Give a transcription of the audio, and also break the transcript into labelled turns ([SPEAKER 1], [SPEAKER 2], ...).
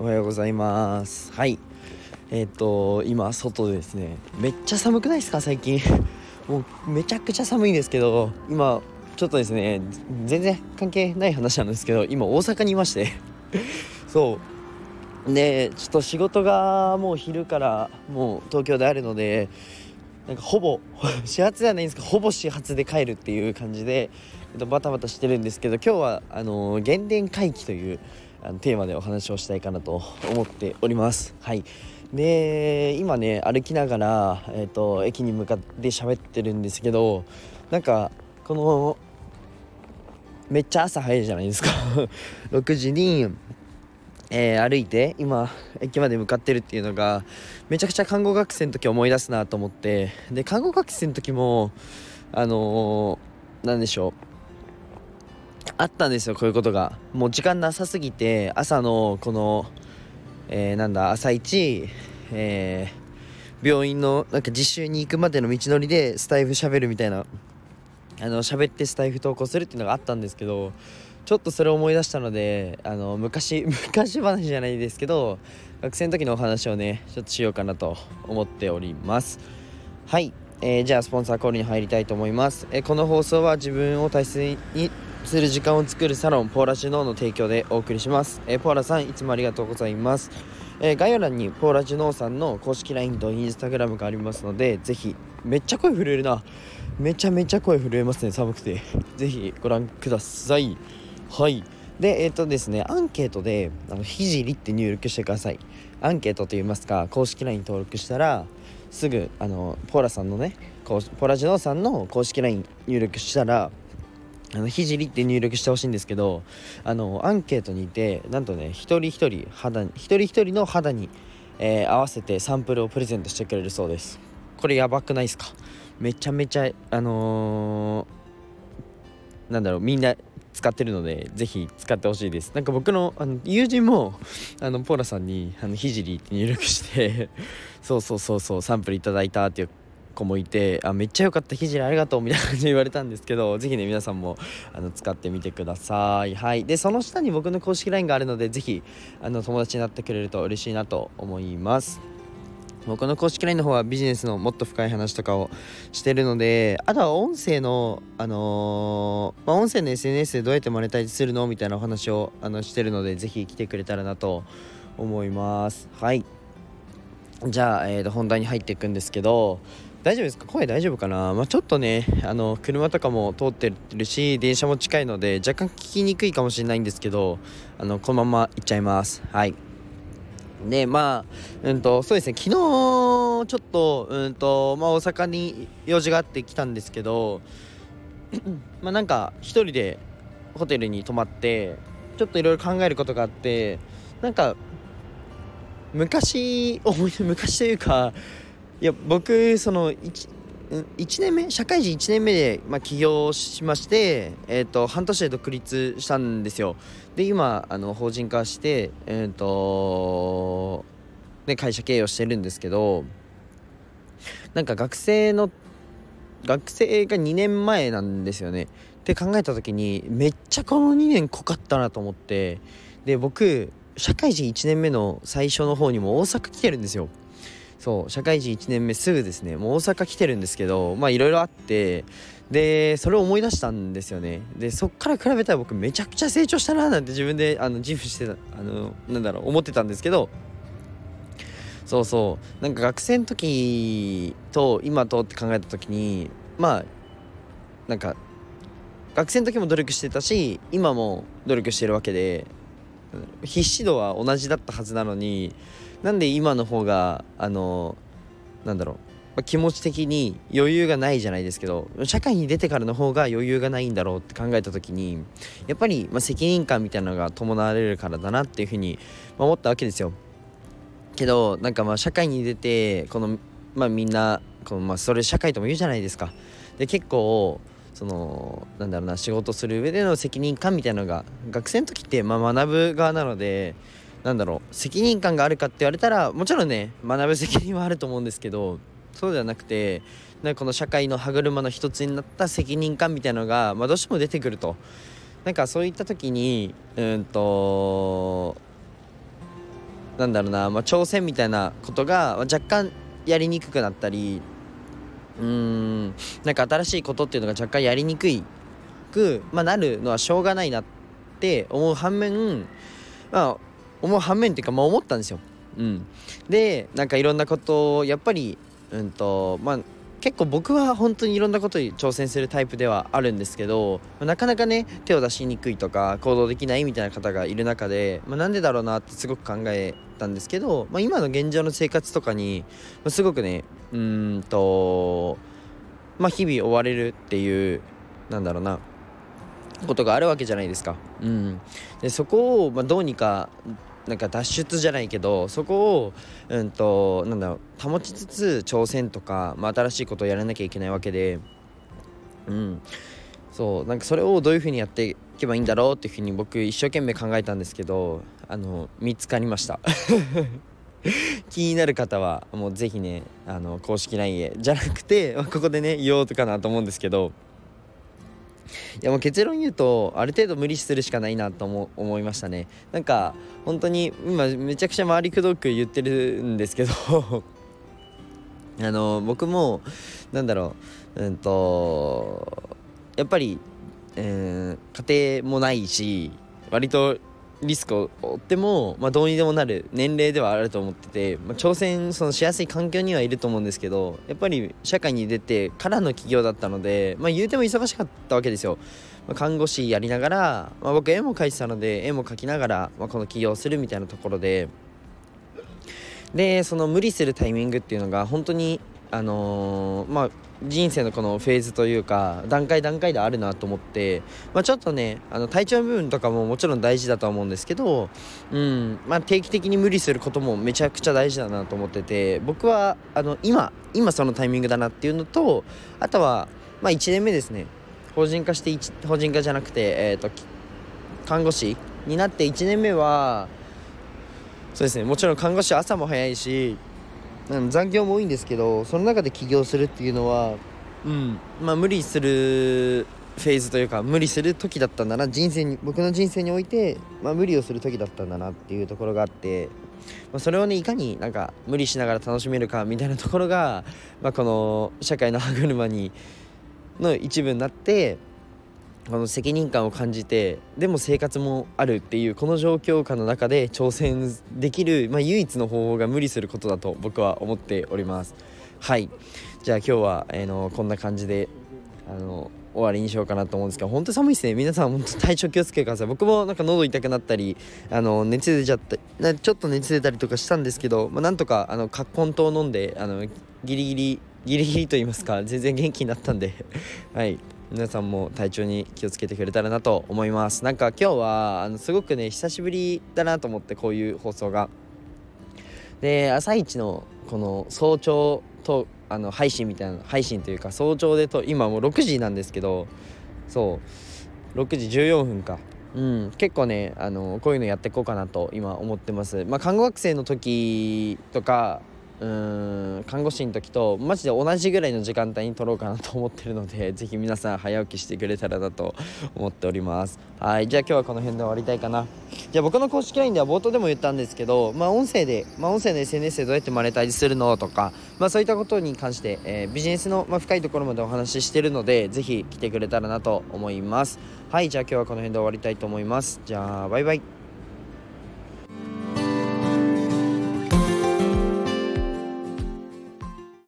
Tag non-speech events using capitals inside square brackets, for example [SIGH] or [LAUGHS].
[SPEAKER 1] おはようございます。はい。えっ、と今外ですね。めっちゃ寒くないですか最近？[LAUGHS] もうめちゃくちゃ寒いんですけど今ちょっとですね全然関係ない話なんですけど今大阪にいまして。[LAUGHS] そう。でちょっと仕事がもう昼からもう東京であるのでなんかほぼ [LAUGHS] 始発ではないんですけどほぼ始発で帰るっていう感じで、えっと、バタバタしてるんですけど今日はあの原電回帰というあのテーマでお話をしたいかなと思っております。はい。で今ね歩きながら、えーと、駅に向かって喋ってるんですけどなんかこのめっちゃ朝早いじゃないですか。[LAUGHS] 6時に、えー、歩いて今駅まで向かってるっていうのがめちゃくちゃ看護学生の時思い出すなと思って。で看護学生の時もあのー、何でしょう。あったんですよこういうことが。もう時間なさすぎて朝のこの、えー、なんだ朝一、えー、病院のなんか実習に行くまでの道のりでスタイフ喋るみたいなあの喋ってスタイフ投稿するっていうのがあったんですけどちょっとそれを思い出したのであの昔 [LAUGHS] 昔話じゃないですけど学生の時のお話をねちょっとしようかなと思っております。はい、えー、じゃあスポンサーコールに入りたいと思います、えー、この放送は自分を大切にする時間を作るサロンポーラジノーの提供でお送りします、えー、ポーラさんいつもありがとうございます、えー、概要欄にポーラジノーさんの公式 LINE と Instagram がありますのでぜひめっちゃ声震えるな。めちゃめちゃ声震えますね寒くて。[LAUGHS] ぜひご覧ください。はい。でえっ、ー、とですねアンケートであのひじりって入力してください。アンケートといいますか公式 LINE 登録したらすぐあのポーラさんのねポーラジノーさんの公式 LINE 入力したらあのひじりって入力してほしいんですけどあのアンケートにいてなんとね一人一人肌に一人一人の肌に、えー、合わせてサンプルをプレゼントしてくれるそうですこれやばくないですかめちゃめちゃあのー、なんだろうみんな使ってるのでぜひ使ってほしいですなんか僕のあの友人もあのポーラさんにあのひじりって入力してそうそうそうそうサンプルいただいたっていう子もいてあめっちゃ良かったひじりありがとうみたいな感じで言われたんですけど [LAUGHS] ぜひね皆さんもあの使ってみてください。はい。でその下に僕の公式 LINE があるのでぜひあの友達になってくれると嬉しいなと思います。僕の公式 LINE の方はビジネスのもっと深い話とかをしてるのであとは音声のあのー、まあ、音声の SNS でどうやってマネタイズするのみたいなお話をあのしてるのでぜひ来てくれたらなと思います。はい。じゃあ、えー、と本題に入っていくんですけど大丈夫ですか？声大丈夫かな、まあ、ちょっとねあの車とかも通ってるし電車も近いので若干聞きにくいかもしれないんですけどあのこのまま行っちゃいます。はい。でまあうんとそうですね。昨日ちょっとうんとまあ大阪に用事があって来たんですけど [CLEARS THROAT] まあなんか一人でホテルに泊まってちょっといろいろ考えることがあってなんか昔思い昔というかいや僕その 1, 1年目？社会人1年目で、まあ、起業しまして、えーと、半年で独立したんですよ。で今あの法人化して、えーとね、会社経営をしてるんですけどなんか学生の学生が2年前なんですよね。って考えた時にめっちゃこの2年濃かったなと思ってで僕社会人1年目の最初の方にも大阪来てるんですよ。そう社会人1年目すぐですねもう大阪来てるんですけどまあいろいろあってでそれを思い出したんですよね。でそっから比べたら僕めちゃくちゃ成長したななんて自分であの自負してたあのなんだろう思ってたんですけどそうそうなんか学生の時と今とって考えた時にまあなんか学生の時も努力してたし今も努力してるわけで必死度は同じだったはずなのになんで今の方があのなんだろう、まあ、気持ち的に余裕がないじゃないですけど社会に出てからの方が余裕がないんだろうって考えた時にやっぱり、まあ、責任感みたいなのが伴われるからだなっていうふうに思ったわけですよ。けどなんかまあ社会に出てこのまあみんなこのまあそれ社会とも言うじゃないですか。で結構そのなんだろうな仕事する上での責任感みたいなのが学生の時ってまあ学ぶ側なのでなんだろう責任感があるかって言われたらもちろんね学ぶ責任はあると思うんですけどそうではなくてなんかこの社会の歯車の一つになった責任感みたいのが、まあ、どうしても出てくると。なんかそういった時にうんとなんだろうな、まあ、挑戦みたいなことが若干やりにくくなったりうーんなんか新しいことっていうのが若干やりにくいく、まあ、なるのはしょうがないなって思う反面まあ思う反面っていうか、まあ、思ったんですよ。うん、でなんかいろんなことをやっぱりうんとまあ結構僕は本当にいろんなことに挑戦するタイプではあるんですけどなかなかね手を出しにくいとか行動できないみたいな方がいる中で、まあ、なんでだろうなってすごく考えたんですけど、まあ、今の現状の生活とかに、ますごくねうんとまあ日々追われるっていうなんだろうなことがあるわけじゃないですか。うん、でそこを、まあ、どうにかなんか脱出じゃないけどそこを、うんと、なんだろう保ちつつ挑戦とか、まあ、新しいことをやらなきゃいけないわけで、うん、そうなんかそれをどういうふうにやっていけばいいんだろうっていうふうに僕一生懸命考えたんですけどあの見つかりました。[LAUGHS] 気になる方はもうぜひねあの公式 LINE へ。じゃなくてここでね言おうとかなと思うんですけどいやもう結論言うとある程度無理するしかないなと思思いましたね。なんか本当に今めちゃくちゃ周りくどく言ってるんですけど [LAUGHS] あの僕もなんだろううんとやっぱり、えー、家庭もないし割とリスクを負っても、まあ、どうにでもなる年齢ではあると思ってて、まあ、挑戦そのしやすい環境にはいると思うんですけどやっぱり社会に出てからの企業だったので、まあ、言うても忙しかったわけですよ。まあ、看護師やりながら、まあ、僕絵も描いてたので絵も描きながら、まあ、この起業するみたいなところででその無理するタイミングっていうのが本当にあのー、まあ人生のこのフェーズというか段階段階であるなと思って、まあ、ちょっとねあの体調の部分とかももちろん大事だとは思うんですけど、うんまあ、定期的に無理することもめちゃくちゃ大事だなと思ってて僕はあの今今そのタイミングだなっていうのとあとは、まあ、1年目ですね。法人化して法人化じゃなくて、えーと、看護師になって1年目はそうですね。もちろん看護師朝も早いし残業も多いんですけどその中で起業するっていうのは、うん。まあ、無理するフェーズというか無理する時だったんだな。人生に僕の人生において、まあ、無理をする時だったんだなっていうところがあって、まあ、それをねいかになんか無理しながら楽しめるかみたいなところが、まあ、この社会の歯車にの一部になってこの責任感を感じてでも生活もあるっていうこの状況下の中で挑戦できる、まあ、唯一の方法が無理することだと僕は思っております。はい。じゃあ今日は、えー、のこんな感じであの終わりにしようかなと思うんですけど本当寒いですね。皆さん本当体調気をつけてください。僕もなんか喉痛くなったりあの熱出ちゃったちょっと熱出たりとかしたんですけど、まあ、なんとかあの葛根湯飲んであのギリギリギリギリと言いますか全然元気になったんで。[LAUGHS] はい。皆さんも体調に気をつけてくれたらなと思います。なんか今日はあのすごくね久しぶりだなと思ってこういう放送が。で朝一のこの早朝とあの配信みたいな配信というか早朝でと今もう6時なんですけどそう。6時14分か。うん、結構ねあのこういうのやっていこうかなと今思ってます。まあ、看護学生の時とかうん看護師の時とマジで同じぐらいの時間帯に撮ろうかなと思ってるので [LAUGHS] ぜひ皆さん早起きしてくれたらなと思っております。はいじゃあ今日はこの辺で終わりたいかな。じゃあ僕の公式 LINE では冒頭でも言ったんですけどまあ音声で、まあ、音声の SNS でどうやってマネタイズするのとかまあそういったことに関して、えー、ビジネスの、まあ、深いところまでお話ししてるのでぜひ来てくれたらなと思います。はいじゃあ今日はこの辺で終わりたいと思います。じゃあバイバイ。